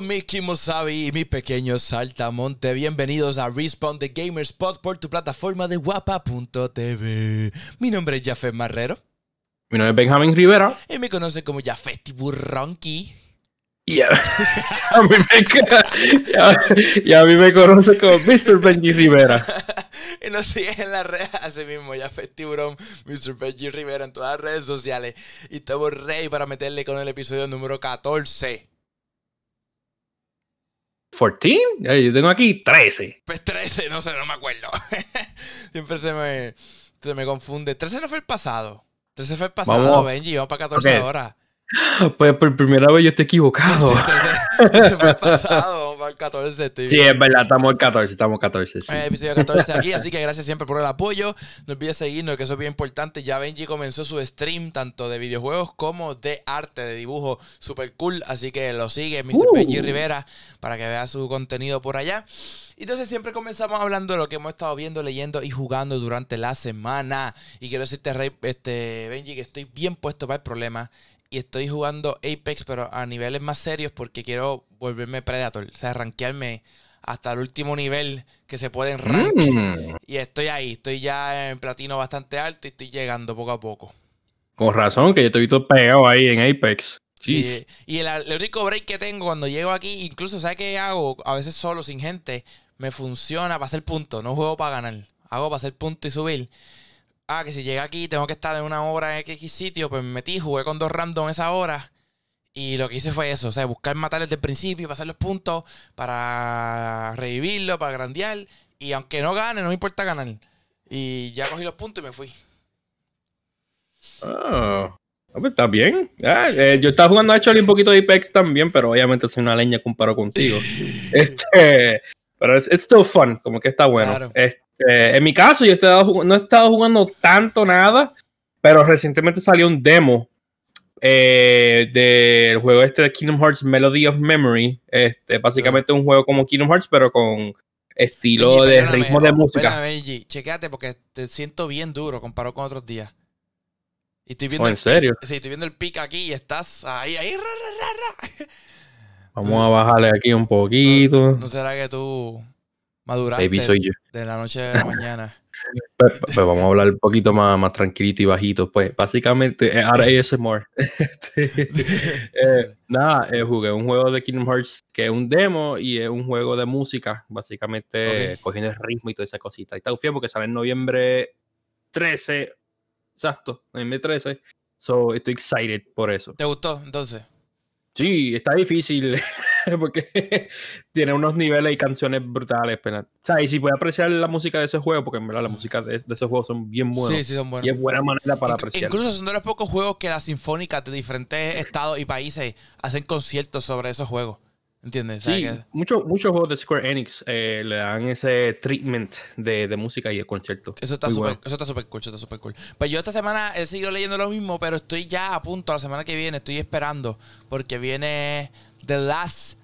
Saludos Mickey Musabi y mi pequeño saltamonte. Bienvenidos a Respawn The Gamer Spot por tu plataforma de guapa.tv. Mi nombre es Jafet Marrero. Mi nombre es Benjamín Rivera. Y me conocen como Jafet Burronqui. Y a, a, mí me, y a mí me conoce como Mr. Benji Rivera. y nos siguen en las redes, así mismo, ya Tiburón, Mr. Benji Rivera en todas las redes sociales. Y estamos rey para meterle con el episodio número 14. 14? Yo tengo aquí 13. Pues 13, no sé, no me acuerdo. Siempre se me, se me confunde. 13 no fue el pasado. 13 fue el pasado, Benji. Vamos para 14 okay. horas. Pues por primera vez yo estoy equivocado. Ese fue el pasado, vamos al 14. Tío. Sí, es verdad, estamos al 14, estamos al 14. Sí. El episodio 14 aquí, así que gracias siempre por el apoyo. No olvides seguirnos, que eso es bien importante. Ya Benji comenzó su stream, tanto de videojuegos como de arte, de dibujo, super cool. Así que lo sigue, Mr. Uh. Benji Rivera, para que vea su contenido por allá. Entonces siempre comenzamos hablando de lo que hemos estado viendo, leyendo y jugando durante la semana. Y quiero decirte, Rey, este, Benji, que estoy bien puesto para el problema y estoy jugando Apex, pero a niveles más serios porque quiero volverme Predator. O sea, rankearme hasta el último nivel que se puede en rank. Mm. Y estoy ahí, estoy ya en platino bastante alto y estoy llegando poco a poco. Con razón, que yo estoy todo pegado ahí en Apex. Sí. Y el, el, único break que tengo cuando llego aquí, incluso, ¿sabes qué hago? A veces solo, sin gente, me funciona para hacer punto. No juego para ganar. Hago para hacer punto y subir ah, que si llega aquí tengo que estar en una hora en X sitio, pues me metí, jugué con dos random esa hora. Y lo que hice fue eso, o sea, buscar matar desde el principio, pasar los puntos para revivirlo, para grandear. Y aunque no gane, no me importa ganar. Y ya cogí los puntos y me fui. Ah, pues está bien. Ah, eh, yo estaba jugando actually un poquito de Apex también, pero obviamente soy una leña comparado contigo. este, pero es still fun, como que está bueno. Claro. Este, eh, en mi caso, yo he estado, no he estado jugando tanto nada, pero recientemente salió un demo eh, del juego este de Kingdom Hearts Melody of Memory. Este, básicamente un juego como Kingdom Hearts, pero con estilo de ritmo de música. Benji, chequéate porque te siento bien duro comparado con otros días. Y estoy viendo ¿Oh, ¿En serio? sí, estoy viendo el pic aquí y estás ahí, ahí. Ra, ra, ra, Vamos a bajarle aquí un poquito. ¿No, ¿no será que tú maduraste soy yo. de la noche a la mañana. Pues, pues, vamos a hablar un poquito más, más tranquilito y bajito. Pues básicamente, eh, ahora ASMR. Este, eh, nada, eh, jugué un juego de Kingdom Hearts que es un demo y es un juego de música, básicamente okay. cogiendo el ritmo y toda esa cosita. Y está fiel porque sale en noviembre 13, exacto, noviembre 13. So estoy excited por eso. ¿Te gustó entonces? Sí, está difícil porque tiene unos niveles y canciones brutales. O sea, y si puedes apreciar la música de ese juego, porque en verdad la música de, de esos juegos son bien buenos. Sí, sí, son buenos. Y es buena manera para apreciar. Incluso son de los pocos juegos que las sinfónicas de diferentes estados y países hacen conciertos sobre esos juegos. ¿Entiendes? Sí, muchos muchos juegos de Square Enix eh, le dan ese treatment de, de música y de concierto. Eso está súper bueno. cool, eso está súper cool. Pues yo esta semana he seguido leyendo lo mismo, pero estoy ya a punto, la semana que viene, estoy esperando, porque viene The Last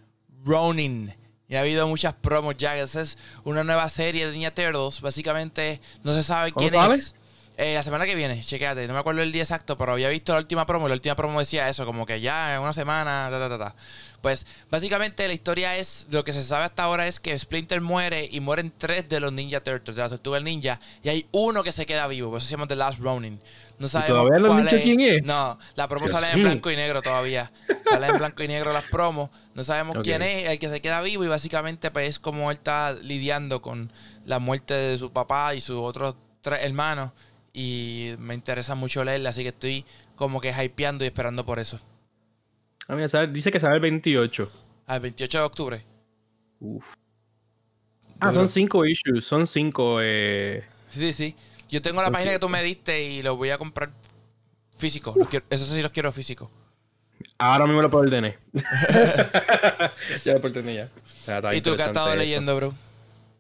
Ronin. Y ha habido muchas promos ya. Esa es una nueva serie de Ninja Turtles. Básicamente, no se sabe quién es. Eh, la semana que viene, chequéate, no me acuerdo el día exacto, pero había visto la última promo y la última promo decía eso, como que ya en una semana, ta, ta, ta, ta. Pues básicamente la historia es, lo que se sabe hasta ahora es que Splinter muere y mueren tres de los Ninja Turtles, de la Tortuga Ninja, y hay uno que se queda vivo, por eso se llama The Last Ronin. No sabemos ¿Todavía no han dicho es. quién es? No, la promo sale en blanco y negro todavía. sale en blanco y negro las promos. No sabemos okay. quién es, el que se queda vivo y básicamente pues es como él está lidiando con la muerte de su papá y sus otros tres hermanos y me interesa mucho leerla, así que estoy como que hypeando y esperando por eso. Ah, mira, sabe, dice que sale el 28. Ah, el 28 de octubre. Uf. Ah, son cinco issues, son cinco. Eh... Sí, sí. Yo tengo la son página cinco. que tú me diste y los voy a comprar físico. Quiero, eso sí los quiero físico. Ahora mismo lo puedo ordené. ya lo ordené ya. ya ¿Y tú qué has estado esto. leyendo, bro?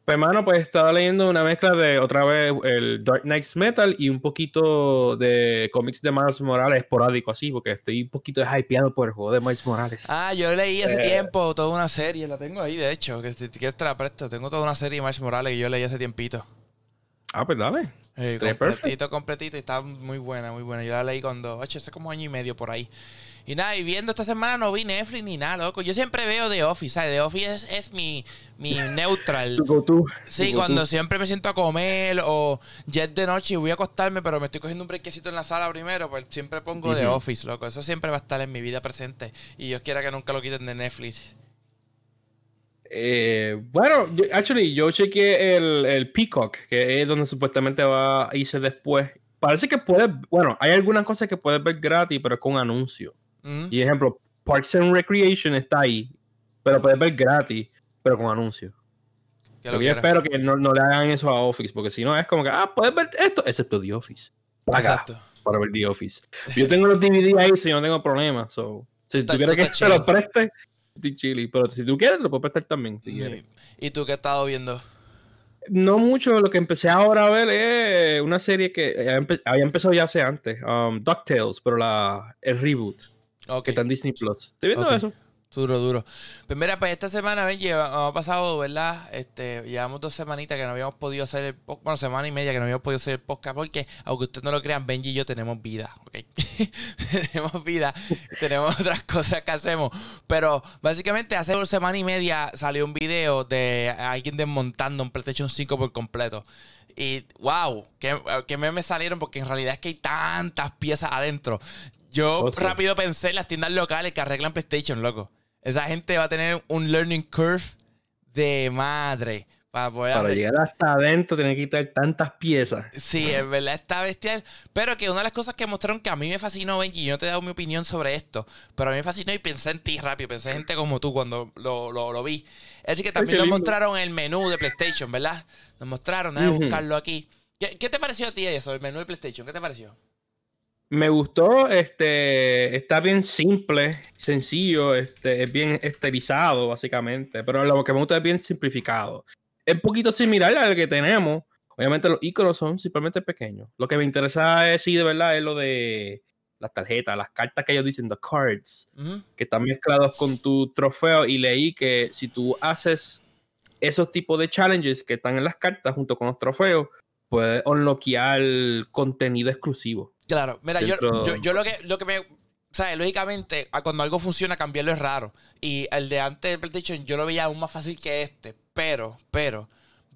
Pues, hermano, pues estaba leyendo una mezcla de otra vez el Dark Knights Metal y un poquito de cómics de Miles Morales esporádico, así, porque estoy un poquito hypeado por el juego de Miles Morales. Ah, yo leí hace eh... tiempo toda una serie, la tengo ahí, de hecho, que si quieres te la presto. Tengo toda una serie de Miles Morales que yo leí hace tiempito. Ah, pues dale. Completito, completito. Y está muy buena, muy buena. Yo la leí cuando, ocho, hace como año y medio por ahí. Y nada, y viendo esta semana no vi Netflix ni nada, loco. Yo siempre veo The Office, ¿sabes? The Office es, mi, mi neutral. Sí, cuando siempre me siento a comer o jet de noche y voy a acostarme, pero me estoy cogiendo un brequecito en la sala primero, pues siempre pongo The Office, loco. Eso siempre va a estar en mi vida presente. Y yo quiera que nunca lo quiten de Netflix. Eh, bueno, actually, yo chequeé el, el, Peacock, que es donde supuestamente va a irse después. Parece que puedes, bueno, hay algunas cosas que puedes ver gratis, pero es con anuncio. Mm. Y ejemplo, Parks and Recreation está ahí, pero puedes ver gratis, pero con anuncio. Yo espero que no, le hagan eso a Office, porque si no es como que, ah, puedes ver esto, excepto The Office. Exacto. Para ver The Office. Yo tengo los DVD ahí, si no tengo problema. So, si tú quieres que te lo preste, chili. Pero si tú quieres, lo puedo prestar también. Si quieres. ¿Y tú qué has estado viendo? No mucho, lo que empecé ahora a ver es una serie que había empezado ya hace antes, um, DuckTales, pero la, el reboot. Que está en Disney Plus. Estoy viendo eso. Duro, duro. Pues mira, pues esta semana, ven, ha pasado, ¿verdad? Este, llevamos dos semanitas que no habíamos podido hacer el podcast, bueno, semana y media que no habíamos podido hacer el podcast porque, aunque ustedes no lo crean, Benji y yo tenemos vida, ¿ok? tenemos vida, tenemos otras cosas que hacemos. Pero básicamente hace una semana y media salió un video de alguien desmontando un PlayStation 5 por completo. Y wow, que, que memes salieron porque en realidad es que hay tantas piezas adentro. Yo oh, rápido pensé en las tiendas locales que arreglan PlayStation, loco. Esa gente va a tener un learning curve de madre. Para, poder llegar hasta adentro tiene que quitar tantas piezas. Sí, es verdad, está bestial. Pero que una de las cosas que mostraron que a mí me fascinó, Benji, yo no te he dado mi opinión sobre esto, pero a mí me fascinó y pensé en ti rápido, pensé en gente como tú cuando lo, lo, vi. Es que también nos mostraron el menú de PlayStation, ¿verdad? Nos mostraron, déjame buscarlo aquí. ¿Qué, ¿Qué, te pareció a ti eso, el menú de PlayStation? ¿Qué te pareció? Me gustó, este, está bien simple, sencillo, este, es bien estilizado básicamente, pero lo que me gusta es bien simplificado. Es un poquito similar al que tenemos. Obviamente los iconos son simplemente pequeños. Lo que me interesa es, sí, de verdad, es lo de las tarjetas, las cartas que ellos dicen, the cards, que están mezclados con tu trofeo. Y leí que si tú haces esos tipos de challenges que están en las cartas junto con los trofeos, puedes unlockear contenido exclusivo. Claro, mira, yo, yo, lo que lo que me. O sea, lógicamente, cuando algo funciona, cambiarlo es raro. Y el de antes de PlayStation yo lo veía aún más fácil que este. Pero, pero,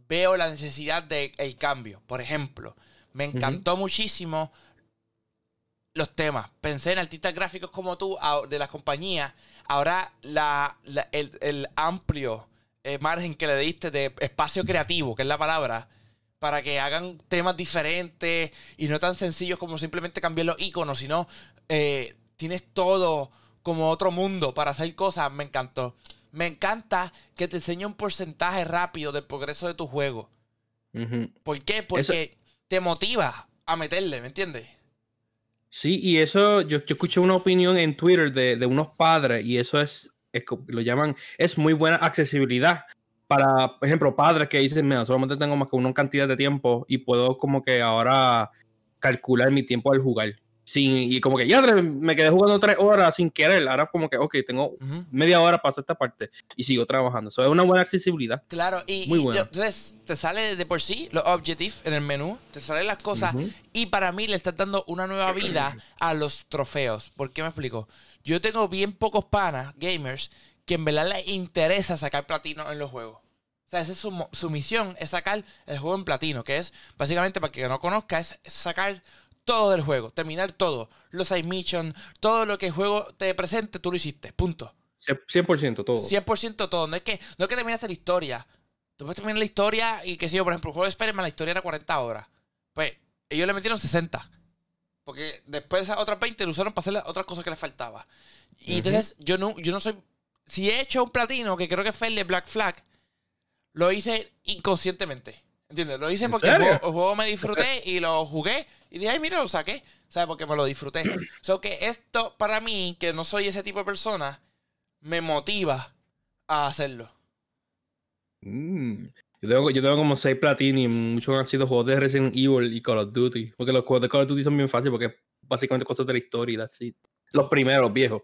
veo la necesidad del cambio. Por ejemplo, me encantó muchísimo los temas. Pensé en artistas gráficos como tú, de las compañías. Ahora, la, el, amplio eh, margen que le diste de espacio creativo, que es la palabra, para que hagan temas diferentes y no tan sencillos como simplemente cambiar los iconos, sino eh, tienes todo como otro mundo para hacer cosas. Me encantó. Me encanta que te enseñe un porcentaje rápido del progreso de tu juego. ¿Por qué? Porque te motiva a meterle, ¿me entiendes? Sí, y eso, yo, yo escuché una opinión en Twitter de, de unos padres y eso es, es, lo llaman, es muy buena accesibilidad para, por ejemplo, padres que dicen, mira, solamente tengo más que una cantidad de tiempo y puedo como que ahora calcular mi tiempo al jugar. Sin, y como que ya me quedé jugando tres horas sin querer. Ahora como que, ok, tengo media hora para hacer esta parte y sigo trabajando. Eso es una buena accesibilidad. Claro, y, Muy entonces te sale de por sí los objetivos en el menú, te salen las cosas y para mí le estás dando una nueva vida a los trofeos. ¿Por qué me explico? Yo tengo bien pocos panas, gamers, que en verdad le interesa sacar platino en los juegos. O sea, esa es su, misión, es sacar el juego en platino, que es, básicamente, para que no conozca, es sacar todo del juego, terminar todo. Los side missions, todo lo que el juego te presente, tú lo hiciste, punto. 100% todo. 100% todo. No es que, no es que terminaste la historia. Tú puedes terminar la historia y que si yo, por ejemplo, el juego de Spider-Man, la historia era 40 horas. Pues ellos le metieron 60. Porque después esas otras 20 lo usaron para hacer las otras cosas que les faltaba. Y entonces yo no, yo no soy si he hecho un platino, que creo que fue el de Black Flag, lo hice inconscientemente. ¿Entiendes? Lo hice porque el juego, me disfruté y lo jugué y dije, ay, mira, lo saqué. ¿Sabes? Porque me lo disfruté. O sea, que esto, para mí, que no soy ese tipo de persona, me motiva a hacerlo. Mm. Yo, tengo, yo tengo como 6 platini y muchos han sido juegos de Resident Evil y Call of Duty. Porque los juegos de Call of Duty son bien fáciles porque básicamente cosas de la historia y así. Los primeros, los viejos.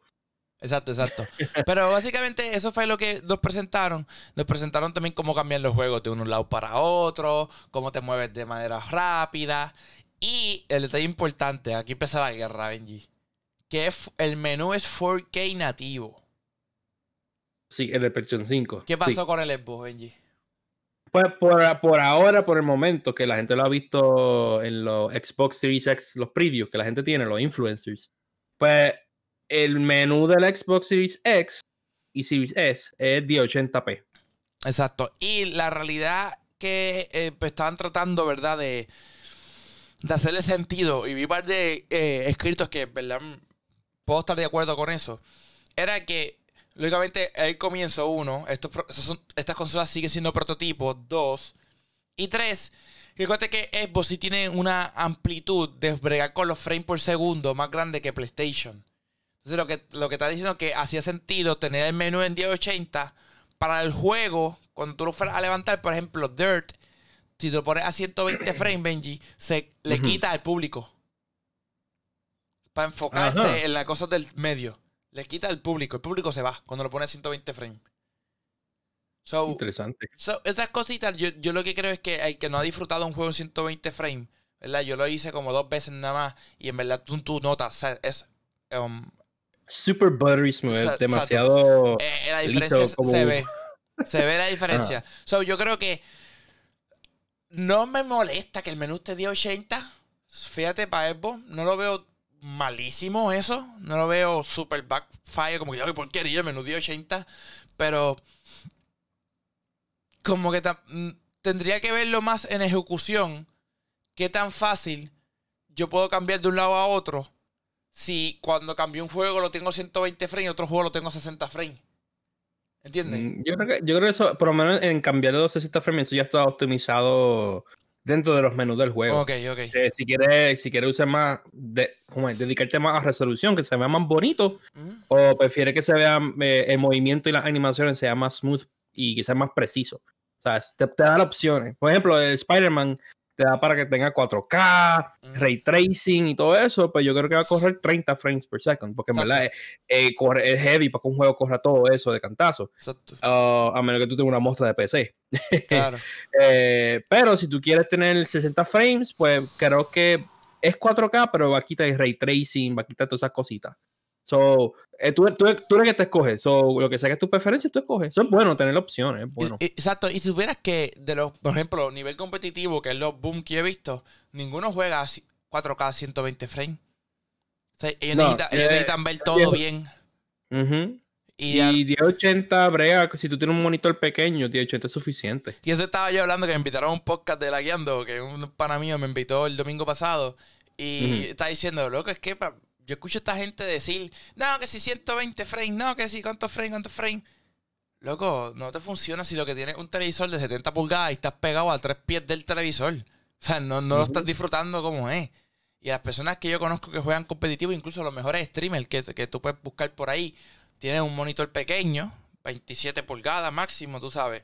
Exacto, exacto. Pero básicamente eso fue lo que nos presentaron. Nos presentaron también cómo cambian los juegos de un lado para otro, cómo te mueves de manera rápida. Y el detalle importante, aquí empieza la guerra, Benji. Que el menú es 4K nativo. Sí, el de PlayStation 5. ¿Qué pasó con el Xbox, Benji? Pues por, ahora, por el momento, que la gente lo ha visto en los Xbox Series X, los previews que la gente tiene, los influencers, pues el menú del Xbox Series X y Series S es de 80p. Exacto. Y la realidad que eh, pues, estaban tratando, ¿verdad? De, de hacerle sentido. Y vi par de eh, escritos que, ¿verdad? Puedo estar de acuerdo con eso. Era que Lógicamente, el comienzo, uno, estas consolas siguen siendo prototipos, dos. Y tres, recuerda que Xbox sí tiene una amplitud de bregar con los frames por segundo más grande que PlayStation. Entonces, lo que, lo que está diciendo es que hacía sentido tener el menú en 1080 para el juego, cuando tú lo fueras a levantar, por ejemplo, Dirt, si te lo pones a 120 frames, Benji, se le quita al público. Para enfocarse en las cosas del medio. Le quita el público. El público se va cuando lo pone a 120 frames. Interesante. esas cositas, yo, yo, lo que creo es que el que no ha disfrutado un juego en 120 frames, ¿verdad? Yo lo hice como dos veces nada más y en verdad tú, tú notas, es... Um, Super buttery smooth, demasiado... Eh, la diferencia se ve. Se ve la diferencia. So, yo creo que no me molesta que el menú esté de 80. Fíjate, para Xbox, no lo veo malísimo eso. No lo veo super backfire, como que ya porquería, el menú de 80. Pero como que mm, tendría que verlo más en ejecución. Qué tan fácil yo puedo cambiar de un lado a otro. Si cuando cambio un juego lo tengo 120 frames y otro juego lo tengo 60 frames. ¿Entiendes? Mm, yo creo, que, yo creo que eso, por lo menos en cambiar de los 60 frames, eso ya está optimizado dentro de los menús del juego. Ok, ok. si quieres si quiere usar más, de, dedicarte más a resolución, que se vea más bonito, o prefiere que se vea eh, el movimiento y las animaciones sea más smooth y que sea más preciso. O sea, te, te da opciones. Por ejemplo, el Spider-Man te da para que tenga 4K, ray tracing y todo eso, pues yo creo que va a correr 30 frames per second, porque en verdad es, eh, es, heavy para que un juego corra todo eso de cantazo. Uh, a menos que tú tengas una muestra de PC. Claro. Eh, pero si tú quieres tener 60 frames, pues creo que es 4K, pero va a quitar el ray tracing, va a quitar todas esas cositas. So, eh, tú, tú, tú, eres que te escoges. So, lo que sea que es tu preferencia, tú escoges. Eso es bueno, tener opciones. Bueno. Exacto. Y si supieras que, de los, por ejemplo, nivel competitivo, que es los boom que he visto, ninguno juega 4K 120 frames. O sea, ellos, eh, necesitan, ver todo bien. Y, y 1080 brega, si tú tienes un monitor pequeño, 1080 es suficiente. Y eso estaba yo hablando que me invitaron a un podcast de la guiando, que un pana mío me invitó el domingo pasado. Y está diciendo, loco, es que yo escucho a esta gente decir, no, que si 120 frames, no, que si cuántos frames, cuántos frames. Loco, no te funciona si lo que tienes es un televisor de 70 pulgadas y estás pegado a tres pies del televisor. O sea, no, no lo estás disfrutando como es. Y las personas que yo conozco que juegan competitivo, incluso los mejores streamers que, que tú puedes buscar por ahí, tienen un monitor pequeño, 27 pulgadas máximo, tú sabes.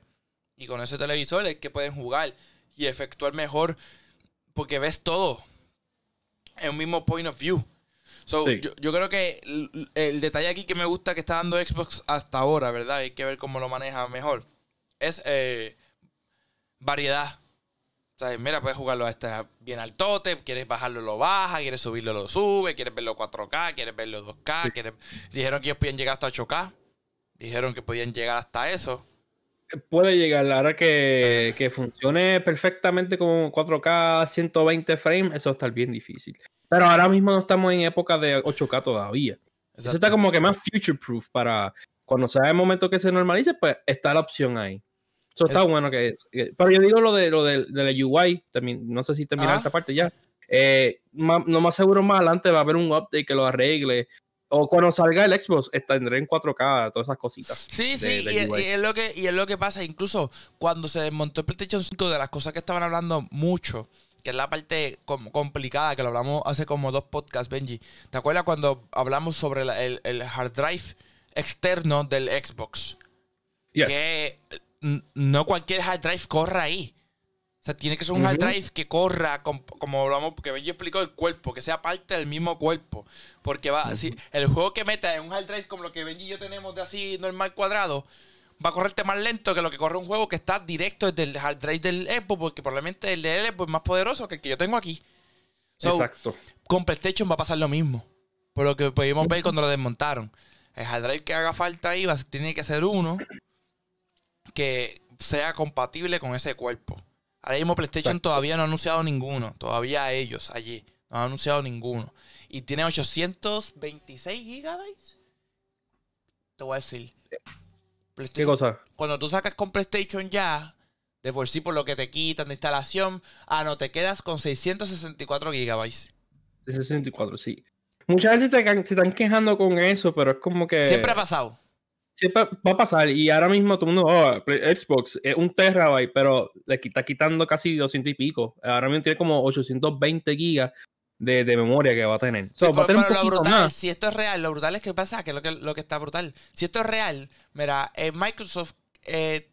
Y con ese televisor es que pueden jugar y efectuar mejor porque ves todo en un mismo point of view. So, yo, creo que el, detalle aquí que me gusta que está dando Xbox hasta ahora, ¿verdad? Hay que ver cómo lo maneja mejor. Es eh, variedad. O sea, mira, puedes jugarlo este bien al tote, quieres bajarlo, lo baja, quieres subirlo, lo sube, quieres verlo 4K, quieres verlo 2K, dijeron que ellos podían llegar hasta 8K, dijeron que podían llegar hasta eso. Puede llegar, la hora que, que funcione perfectamente con 4K 120 frames, eso está bien difícil. Pero ahora mismo no estamos en época de 8K todavía. Eso está como que más future proof para cuando sea el momento que se normalice, pues está la opción ahí. Eso está bueno que, Pero yo digo lo de lo de, la UI, también, no sé si terminar esta parte ya. Eh, no más seguro más adelante va a haber un update que lo arregle. O cuando salga el Xbox, tendré en 4K, todas esas cositas. Sí, sí, y, es lo que, y es lo que pasa. Incluso cuando se desmontó el PlayStation 5, de las cosas que estaban hablando mucho que es la parte complicada, que lo hablamos hace como dos podcasts, Benji. ¿Te acuerdas cuando hablamos sobre el, hard drive externo del Xbox? Que no cualquier hard drive corre ahí. O sea, tiene que ser un hard drive que corra, como, hablamos, porque Benji explicó el cuerpo, que sea parte del mismo cuerpo. Porque va, si el juego que meta en un hard drive como lo que Benji y yo tenemos de así normal cuadrado, va a correrte más lento que lo que corre un juego que está directo desde el hard drive del Xbox, porque probablemente el de Xbox es más poderoso que el que yo tengo aquí. Exacto. Con PlayStation va a pasar lo mismo. Por lo que pudimos ver cuando lo desmontaron. El hard drive que haga falta ahí va, tiene que ser uno que sea compatible con ese cuerpo. Ahora mismo PlayStation todavía no ha anunciado ninguno. Todavía ellos allí. No han anunciado ninguno. Y tiene 826 gigabytes. Te voy a decir. ¿Qué cosa? Cuando tú sacas con PlayStation ya, de por sí por lo que te quitan de instalación, ah, no, te quedas con 664 gigabytes. 664, sí. Muchas veces se están quejando con eso, pero es como que... Siempre ha pasado. Siempre va a pasar. Y ahora mismo todo el mundo, oh, Xbox es un terabyte, pero le está quitando casi 200 y pico. Ahora mismo tiene como 820 gigas de, memoria que va a tener. si esto es real, lo brutal es que pasa, que es lo que, lo que está brutal. Si esto es real, mira, eh, Microsoft eh,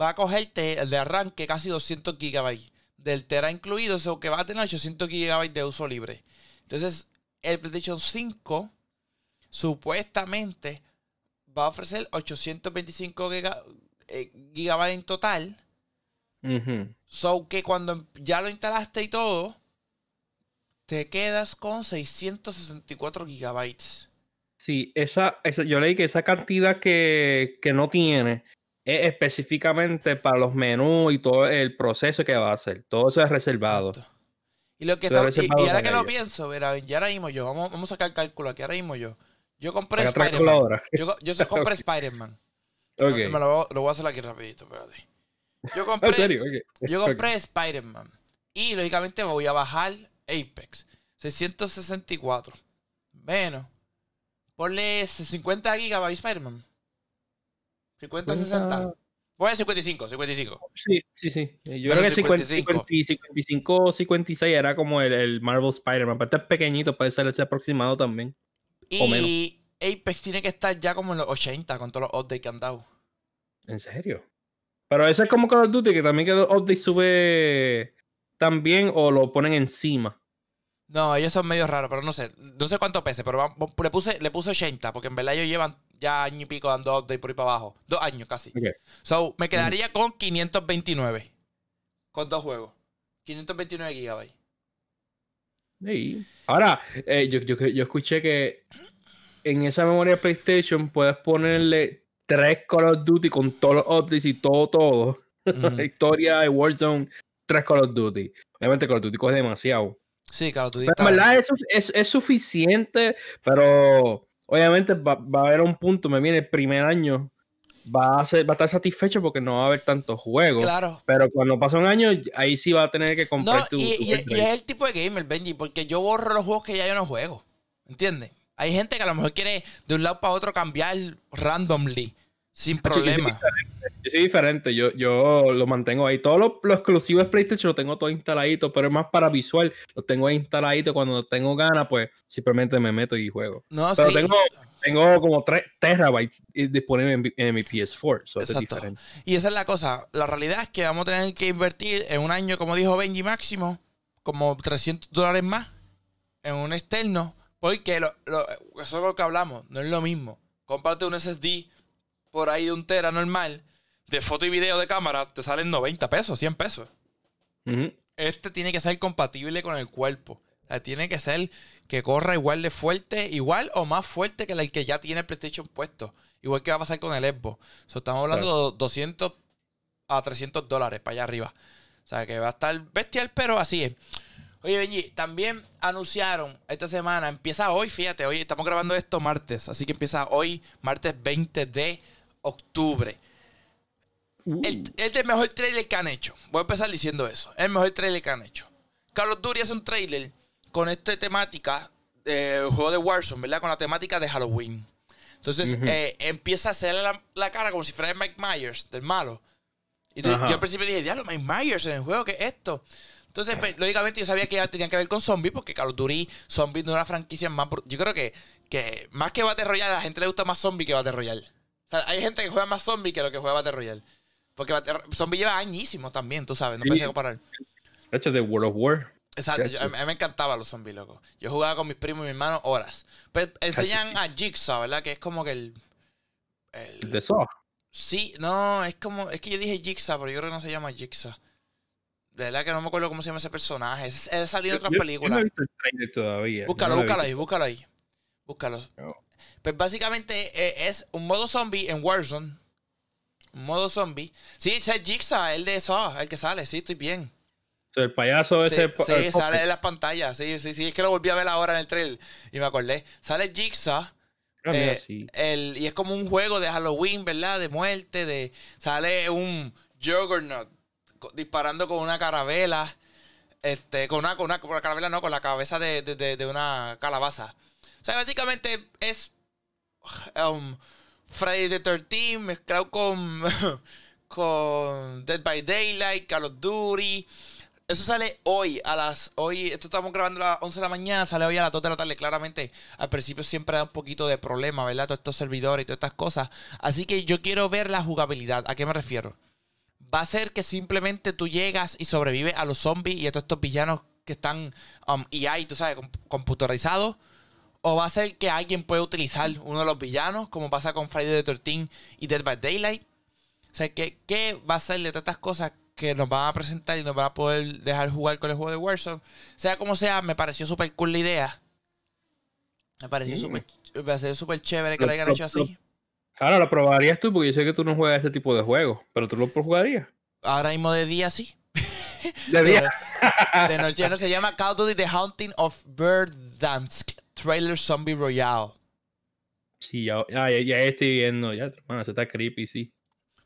va a cogerte el de arranque casi 200 gigabytes. Del Tera incluido, eso que va a tener 800 gigabytes de uso libre. Entonces, el PlayStation 5 supuestamente va a ofrecer 825 eh, gigabytes en total. So que cuando ya lo instalaste y todo, te quedas con 664 gigabytes. Sí, esa, yo leí que esa cantidad que, no tiene es específicamente para los menús y todo el proceso que va a hacer. Todo eso es reservado. Y lo que está, y, ahora que lo pienso, verá, ya ahora mismo yo, vamos, vamos a sacar el cálculo aquí, ahora mismo yo. Yo compré Spider-Man. Yo, yo se compré Spider-Man. Okay. Me lo, lo, voy a hacer aquí rapidito, espérate. Yo compré. Yo compré Spider-Man. Y lógicamente me voy a bajar Apex. 664. Bueno. Ponle 50 GB Spider-Man. 50, 60. Voy a 55, 55. Sí, sí, sí. Yo creo que 55. 55, 56 era como el, el Marvel Spider-Man. Pero este es pequeñito, puede ser ese aproximado también. Y Apex tiene que estar ya como en los 80 con todos los updates que han dado. ¿En serio? Pero ese es como Call of Duty, que también que los updates sube también o lo ponen encima. No, ellos son medio raros, pero no sé. No sé cuánto pese, pero le puse, le puse 80, porque en verdad ellos llevan ya año y pico dando updates por ahí para abajo. Dos años casi. So, me quedaría con 529. Con dos juegos. 529 gigabytes. Ahora, eh, yo, yo, escuché que en esa memoria PlayStation puedes ponerle tres Call of Duty con todos los updates y todo, todo. Historia de Warzone, tres Call of Duty. Obviamente Call of Duty coge demasiado. Sí, Call of Duty. Pero en verdad es, es, suficiente, pero obviamente va, va, a haber un punto, me viene el primer año, va a, ser, va a estar satisfecho porque no va a haber tantos juegos. Claro. Pero cuando pasa un año, ahí sí va a tener que comprar tu, y, y, es el tipo de gamer, Benji, porque yo borro los juegos que ya yo no juego. ¿Entiendes? Hay gente que a lo mejor quiere de un lado para otro cambiar randomly. Sin problema. Yo soy diferente, yo, yo lo mantengo ahí. Todo lo, lo exclusivo de PlayStation lo tengo todo instaladito, pero es más para visual. Lo tengo ahí instaladito. Cuando tengo ganas, pues simplemente me meto y juego. No, pero tengo, tengo como 3 terabytes disponibles en, mi PS4. Eso es diferente. Y esa es la cosa. La realidad es que vamos a tener que invertir en un año, como dijo Benji Máximo, como 300 dólares más en un externo. Porque lo, eso es lo que hablamos. No es lo mismo. Comparte un SSD por ahí de un tera normal, de foto y video de cámara, te salen 90 pesos, 100 pesos. Este tiene que ser compatible con el cuerpo. tiene que ser que corra igual de fuerte, igual o más fuerte que el que ya tiene el PlayStation puesto. Igual que va a pasar con el Xbox. estamos hablando de 200 a 300 dólares para allá arriba. O sea, que va a estar bestial, pero así es. Oye, Benji, también anunciaron esta semana, empieza hoy, fíjate, hoy estamos grabando esto martes, así que empieza hoy, martes 20 de octubre. Uh. El, es el mejor trailer que han hecho. Voy a empezar diciendo eso. Es el mejor trailer que han hecho. Carlos Duri hace un trailer con esta temática del juego de Warzone, ¿verdad? Con la temática de Halloween. Entonces eh, empieza a hacerle la, cara como si fuera Mike Myers, del malo. Y yo al principio dije, diablo, Mike Myers en el juego, ¿qué es esto? Entonces, pues, lógicamente yo sabía que ya tenían que ver con zombies, porque Carlos Duri, Zombies no es una franquicia más... Yo creo que, que más que Battle Royale, a la gente le gusta más zombie que Battle Royale hay gente que juega más zombie que lo que juega Battle Royale. Porque Zombie lleva añísimos también, tú sabes, no pensé comparar. De hecho, de World of War. Exacto, a mí me encantaban los zombies, loco. Yo jugaba con mis primos y mis hermanos horas. Pero enseñan a Jigsaw, ¿verdad? Que es como que el. El, de Saw. Sí, no, es como. Es que yo dije Jigsaw, pero yo creo que no se llama Jigsaw. De verdad que no me acuerdo cómo se llama ese personaje. Es, salido en otras películas. no he visto el trailer todavía. Búscalo, búscalo ahí, búscalo ahí. Búscalo. Pues básicamente eh, es un modo zombie en Warzone. Modo zombie. Sí, ese es Jigsaw, el de Saw, el que sale, sí, estoy bien el payaso ese. Sí, sale en las pantallas. Sí, sí, sí. Es que lo volví a ver ahora en el trailer y me acordé. Sale Jigsaw. Ah, eh, el, y es como un juego de Halloween, ¿verdad? De muerte. de Sale un Juggernaut disparando con una carabela. Este, con una, con una, con carabela, no, con la cabeza de, de, una calabaza. O sea, básicamente es um, Friday the 13 mezclado con, con Dead by Daylight, Call of Duty. Eso sale hoy a las. Hoy, esto estamos grabando a las 11 de la mañana, sale hoy a las 2 de la tarde. Claramente, al principio siempre da un poquito de problema, ¿verdad? Todos estos servidores y todas estas cosas. Así que yo quiero ver la jugabilidad. ¿A qué me refiero? Va a ser que simplemente tú llegas y sobrevives a los zombies y a todos estos villanos que están um, hay, tú sabes, computarizados. O va a ser que alguien puede utilizar uno de los villanos, como pasa con Friday the 13 y Dead by Daylight. O sea, ¿qué, qué va a ser de todas estas cosas que nos van a presentar y nos van a poder dejar jugar con el juego de Warzone. Sea como sea, me pareció súper cool la idea. Me pareció súper chévere que lo, hayan hecho así. Claro, lo probarías tú porque yo sé que tú no juegas este tipo de juegos, pero tú lo jugarías. Ahora mismo de día sí. De día. de, noche no se llama Call of Duty The Haunting of Verdansk Trailer Zombie Royale. Sí, ya, ya, ya estoy viendo, ya, hermano, se está creepy, sí.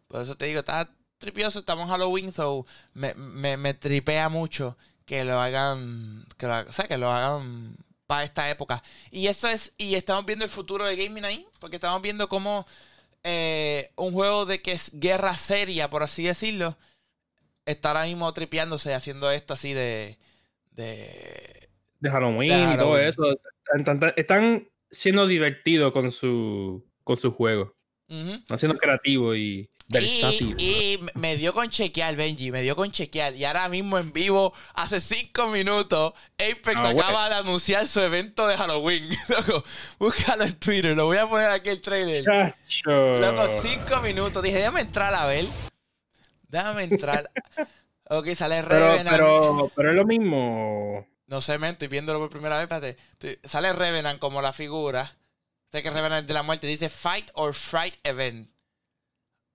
Por eso te digo, está, tripioso, estamos en Halloween, so me, me, tripea mucho que lo hagan, que lo, o sea, que lo hagan para esta época. Y eso es, y estamos viendo el futuro de gaming ahí, porque estamos viendo cómo eh, un juego de que es guerra seria, por así decirlo, está ahora mismo tripeándose, haciendo esto así de... De, de Halloween, y todo eso. Están, siendo divertidos con su, con su juego. Están siendo creativos y y, me dio con chequear, Benji, me dio con chequear. Y ahora mismo en vivo, hace cinco minutos, Apex ah, acaba de anunciar su evento de Halloween. búscalo en Twitter, lo voy a poner aquí el trailer. Loco, cinco minutos. Dije, déjame entrar a ver. Déjame entrar. ok, sale Revenant. Pero, pero, es lo mismo. No sé, me estoy viéndolo por primera vez. Espérate. Sale Revenant como la figura. Sé que Revenant de la muerte dice Fight or Fright Event.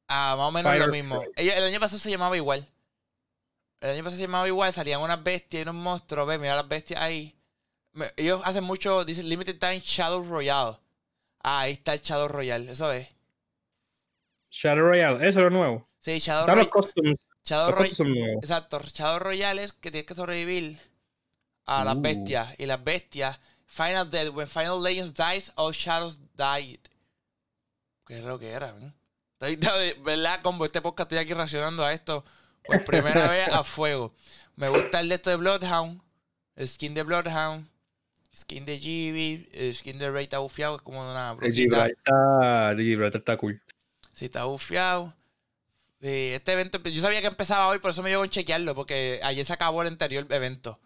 Ah, más o menos lo mismo. el año pasado se llamaba igual. El año pasado se llamaba igual, salían unas bestias y unos monstruos. Ve, mira las bestias ahí. ellos hacen mucho, dicen Limited Time Shadow Royale. Ah, ahí está el Shadow Royale, eso es. Shadow Royale, eso es lo nuevo. Sí, Shadow Royale. Shadow Royale. Exacto, Shadow Royale es que tienes que sobrevivir a las uh. bestias. Y las bestias, Final Dead, when Final Legends dies, all shadows died. ¿Qué es lo que era? ¿no? ¿Verdad? Como este podcast estoy aquí reaccionando a esto por primera vez a fuego. Me gusta el de esto de Bloodhound. El skin de Bloodhound. Skin de GB. El skin de Rey está bufiado. Es como una brujita. El está, está cool. Sí, está bufiado. este evento, yo sabía que empezaba hoy, por eso me llevo a chequearlo, porque ayer se acabó el anterior evento.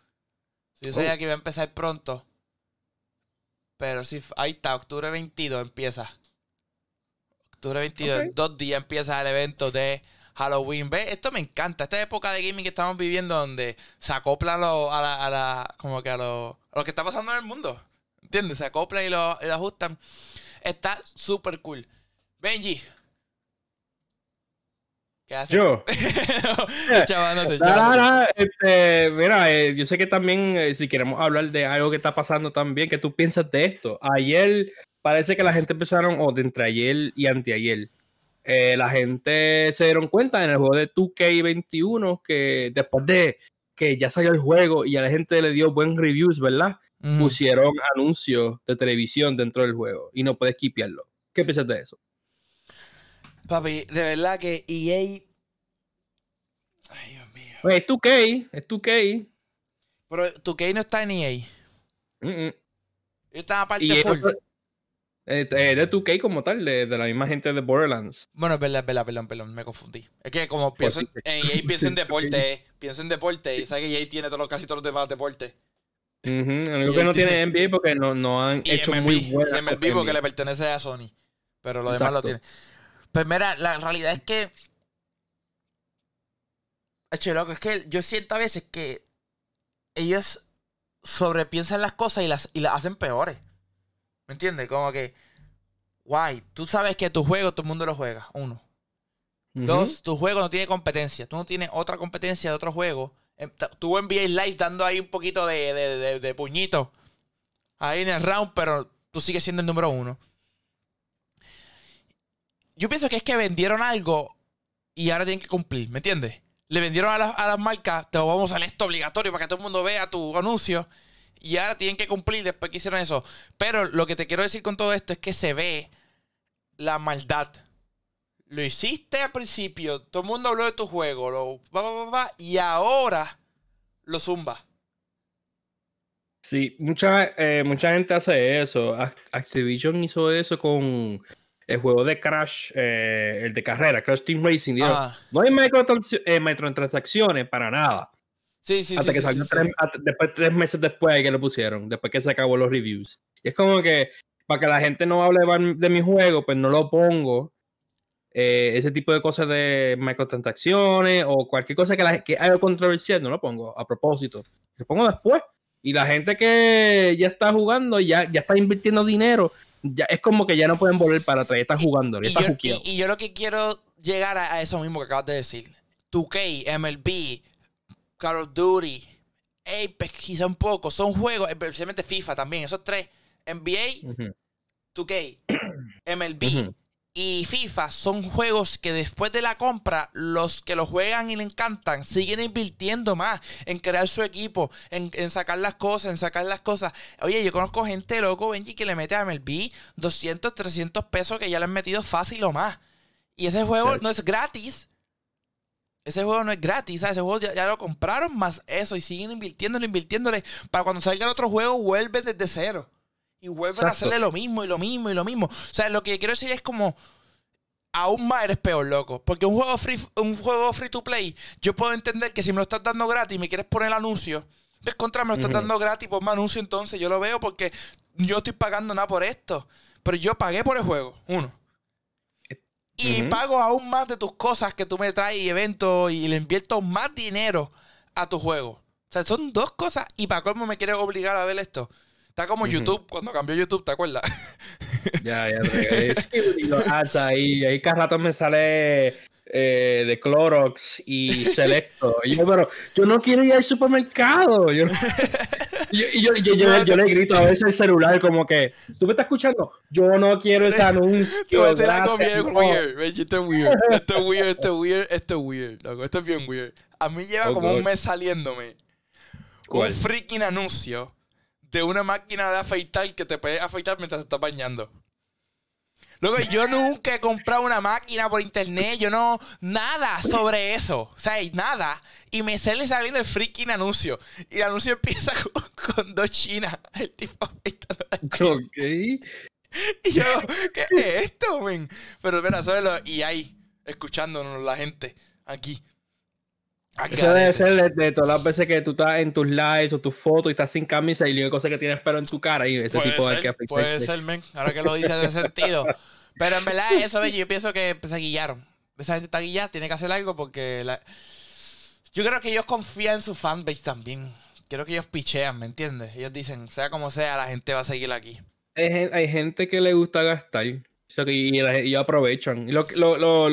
Yo sabía oh. que iba a empezar pronto. Pero sí, ahí está, octubre 22 empieza. Octubre 22, dos días empieza el evento de Halloween. Ve, esto me encanta. Esta época de gaming que estamos viviendo donde se acoplan a, la, a la, como que a lo, lo que está pasando en el mundo. ¿Entiendes? Se acoplan y lo, ajustan. Está súper cool. Benji. ¿Qué haces? Yo. este, mira, eh, yo sé que también, eh, si queremos hablar de algo que está pasando también, ¿qué tú piensas de esto? Ayer parece que la gente empezaron, o de entre ayer y anteayer, eh, la gente se dieron cuenta en el juego de 2K21 que después de que ya salió el juego y a la gente le dio buen reviews, ¿verdad? Pusieron anuncios de televisión dentro del juego y no puedes skipearlo. ¿Qué piensas de eso? Papi, de verdad que EA. Ay, Dios mío. Pues es 2K, es 2K. Pero 2K no está en EA. Yo estaba aparte full. Eh, eh, de 2K como tal, de, la misma gente de Borderlands. Bueno, es verdad, perdón, perdón, me confundí. Es que como pues pienso en, EA, pienso en deporte, pienso en deporte, y sabes que EA tiene todos, casi todos los demás deportes. Uh -huh. que no tiene NBA porque no, no han hecho muy buena. Y MLB porque le pertenece a Sony. Pero lo demás lo tiene. Pues mira, la realidad es que. Hecho, loco, es que yo siento a veces que ellos sobrepiensan las cosas y las, y las hacen peores. ¿Me entiendes? Como que, guay, tú sabes que tu juego todo el mundo lo juega, uno. Dos, tu juego no tiene competencia. Tú no tienes otra competencia de otro juego. Em, tuvo NBA Live dando ahí un poquito de, de, de, puñito ahí en el round, pero tú sigues siendo el número uno. Yo pienso que es que vendieron algo y ahora tienen que cumplir, ¿me entiendes? Le vendieron a, a las marcas, te vamos a hacer esto obligatorio para que todo el mundo vea tu anuncio. Y ahora tienen que cumplir después que hicieron eso. Pero lo que te quiero decir con todo esto es que se ve la maldad. Lo hiciste al principio, todo el mundo habló de tu juego, lo, y ahora lo zumba. Sí, mucha, eh, mucha gente hace eso. Activision hizo eso con el juego de Crash, eh, el de carrera, Crash Team Racing. Ah. No hay eh, microtransacciones para nada. Sí, sí, Hasta que salió tres, después, tres meses después que lo pusieron, después que se acabó los reviews. Y es como que, para que la gente no hable de mi juego, pues no lo pongo. Eh, ese tipo de cosas de microtransacciones o cualquier cosa que, la, que haya controversial, no lo pongo a propósito. Lo pongo después. Y la gente que ya está jugando, ya, ya está invirtiendo dinero, ya es como que ya no pueden volver para atrás, ya están jugando, y, yo, lo que quiero llegar a, a, eso mismo que acabas de decir. 2K, MLB, Call of Duty, Apex, quizá un poco. Son juegos, especialmente FIFA también. Esos tres, NBA, 2K, MLB y FIFA, son juegos que después de la compra, los que lo juegan y le encantan, siguen invirtiendo más en crear su equipo, en, sacar las cosas, en sacar las cosas. Oye, yo conozco gente loco, Benji, que le mete a MLB 200, 300 pesos que ya le han metido fácil o más. Y ese juego no es gratis. Ese juego no es gratis, Ese juego ya, lo compraron más eso y siguen invirtiéndole, invirtiéndole. Para cuando salga el otro juego, vuelven desde cero. Y vuelven a hacerle lo mismo y lo mismo y lo mismo. O sea, lo que quiero decir es como. Aún más eres peor, loco. Porque un juego free, un juego free to play, yo puedo entender que si me lo estás dando gratis y me quieres poner el anuncio, pues contra, me lo estás dando gratis, por más anuncio entonces. Yo lo veo porque yo estoy pagando nada por esto. Pero yo pagué por el juego, uno. Y pago aún más de tus cosas que tú me traes y eventos y le invierto más dinero a tu juego. O sea, son dos cosas. Y para cómo me quieres obligar a ver esto. Está como YouTube, cuando cambió YouTube, ¿te acuerdas? Ya, ya, y lo ahí, ahí cada rato me sale eh, de Clorox y Selecto. Y yo, pero yo no quiero ir al supermercado. Yo, yo, yo, yo, le grito a veces el celular como que, ¿tú me estás escuchando? Yo no quiero ese anuncio. Te voy a algo bien weird. Esto es weird. Esto es weird, esto es weird, esto es weird. Esto es bien weird. A mí lleva oh, como un mes saliéndome un freaking anuncio de una máquina de afeitar que te puede afeitar mientras te estás bañando. Luego, yo nunca he comprado una máquina por internet. Yo no. Nada sobre eso. O sea, nada. Y me sale saliendo el freaking anuncio. Y el anuncio empieza con, dos chinas. El tipo Ok. Y yo, ¿qué es esto, men? Pero espera, ¿sabes? Y ahí, escuchándonos la gente aquí. Eso debe ser de, todas las veces que tú estás en tus lives o tus fotos y estás sin camisa y la única cosa que tienes pelo en tu cara y ese tipo de que Puede ser, men. Ahora que lo dices de sentido. Pero en verdad, eso, yo pienso que se guillaron. Esa gente está guillada, tiene que hacer algo porque. Yo creo que ellos confían en su fanbase también. Creo que ellos pichean, ¿me entiendes? Ellos dicen, sea como sea, la gente va a seguir aquí. Hay, gente que le gusta gastar y, ellos aprovechan. Y lo,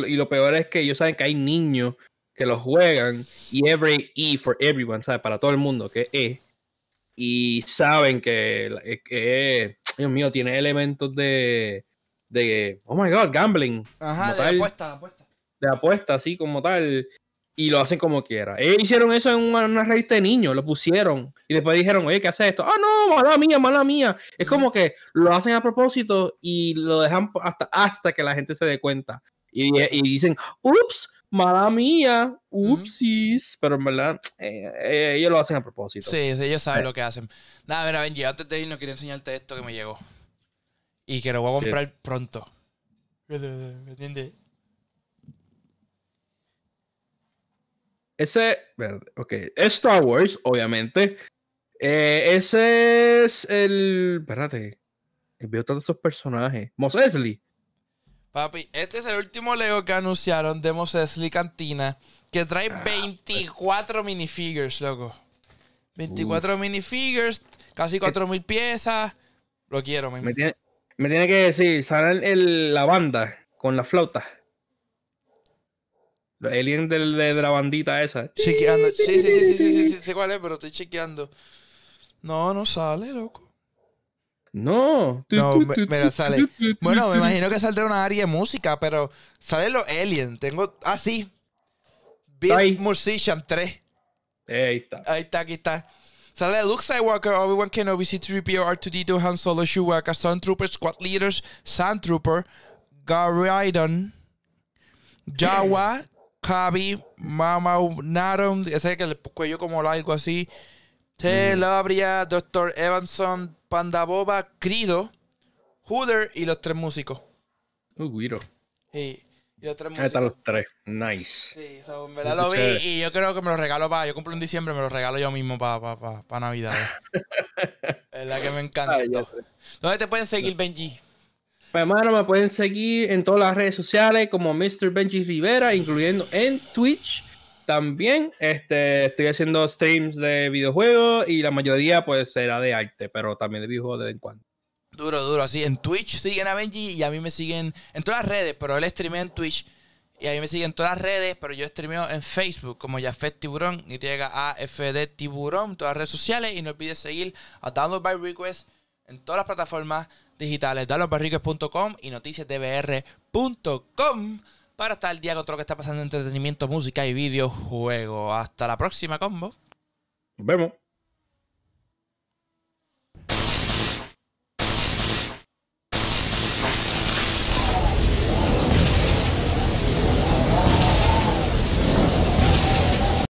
y lo peor es que ellos saben que hay niños que lo juegan y every E for everyone, ¿sabes? Para todo el mundo, que es. Y saben que, que Dios mío, tiene elementos de, de, oh my god, gambling. Ajá, de apuesta, apuesta. De apuesta, así como tal. Y lo hacen como quiera. Ellos hicieron eso en una, una revista de niños, lo pusieron. Y después dijeron, oye, ¿qué hace esto? Ah, no, mala mía, mala mía. Es como que lo hacen a propósito y lo dejan hasta, hasta que la gente se dé cuenta. Y, y dicen, ups, mala mía, upsis, pero en verdad eh, eh, ellos lo hacen a propósito. Sí, ellos saben lo que hacen. Nada, a ver, Benji, antes de ir no quería enseñarte esto que me llegó. Y que lo voy a comprar pronto. ¿Me entiendes? Ese, ok, Star Wars, obviamente. Eh, ese es el. Espérate. Veo todos esos personajes. Mos Eisley. Papi, este es el último Lego que anunciaron de Mos Eisley Cantina. Que trae 24 ah, minifigures, loco. 24 minifigures, casi 4000 piezas. Lo quiero, me, tiene, me tiene que decir, sale la banda con la flauta. El alien de, la bandita esa. Chequeando. Sí, sí, sí, sí, sí, sí, sí, sé cuál es, pero estoy chequeando. No, no sale, loco. No. No, mira, sale. Bueno, me imagino que saldrá una área de música, pero sale los aliens. Tengo. Ah, sí. Beast Musician 3. Ahí está. Ahí está, aquí está. Sale Luke Skywalker, Obi-Wan Kenobi, C-3PO, R2-D2, Han Solo, Chewbacca, Stormtrooper, Squad Leaders, Sandtrooper, Garidon, Jawa, Kabi, Mama Narum, ese que el cuello como largo así. Telabria, Dr. Evanson, Panda Boba, Crido, Hooder y los tres músicos. Uh, Guido. Sí. Y los tres músicos. Ahí están los tres. Nice. Sí, so, me lo vi y yo creo que me lo regalo para. Yo cumplo en diciembre, me lo regalo yo mismo para pa, pa, Navidad. es la que me encanta. ¿Dónde te pueden seguir, Benji? Pues hermano, me pueden seguir en todas las redes sociales como Mr. Benji Rivera, incluyendo en Twitch. También este, estoy haciendo streams de videojuegos y la mayoría pues será de arte, pero también de videojuegos de vez en cuando. Duro, duro, así. En Twitch siguen a Benji y a mí me siguen en todas las redes, pero él streamea en Twitch. Y a mí me siguen en todas las redes, pero yo streameo en Facebook como Jafet Tiburón. Y llega a FD Tiburón, todas las redes sociales. Y no olvides seguir a Download by Request en todas las plataformas digitales, downloadbyrequest.com y noticiasdbr.com para estar al día con todo lo que está pasando en entretenimiento, música y videojuegos. Hasta la próxima, combo. Nos vemos.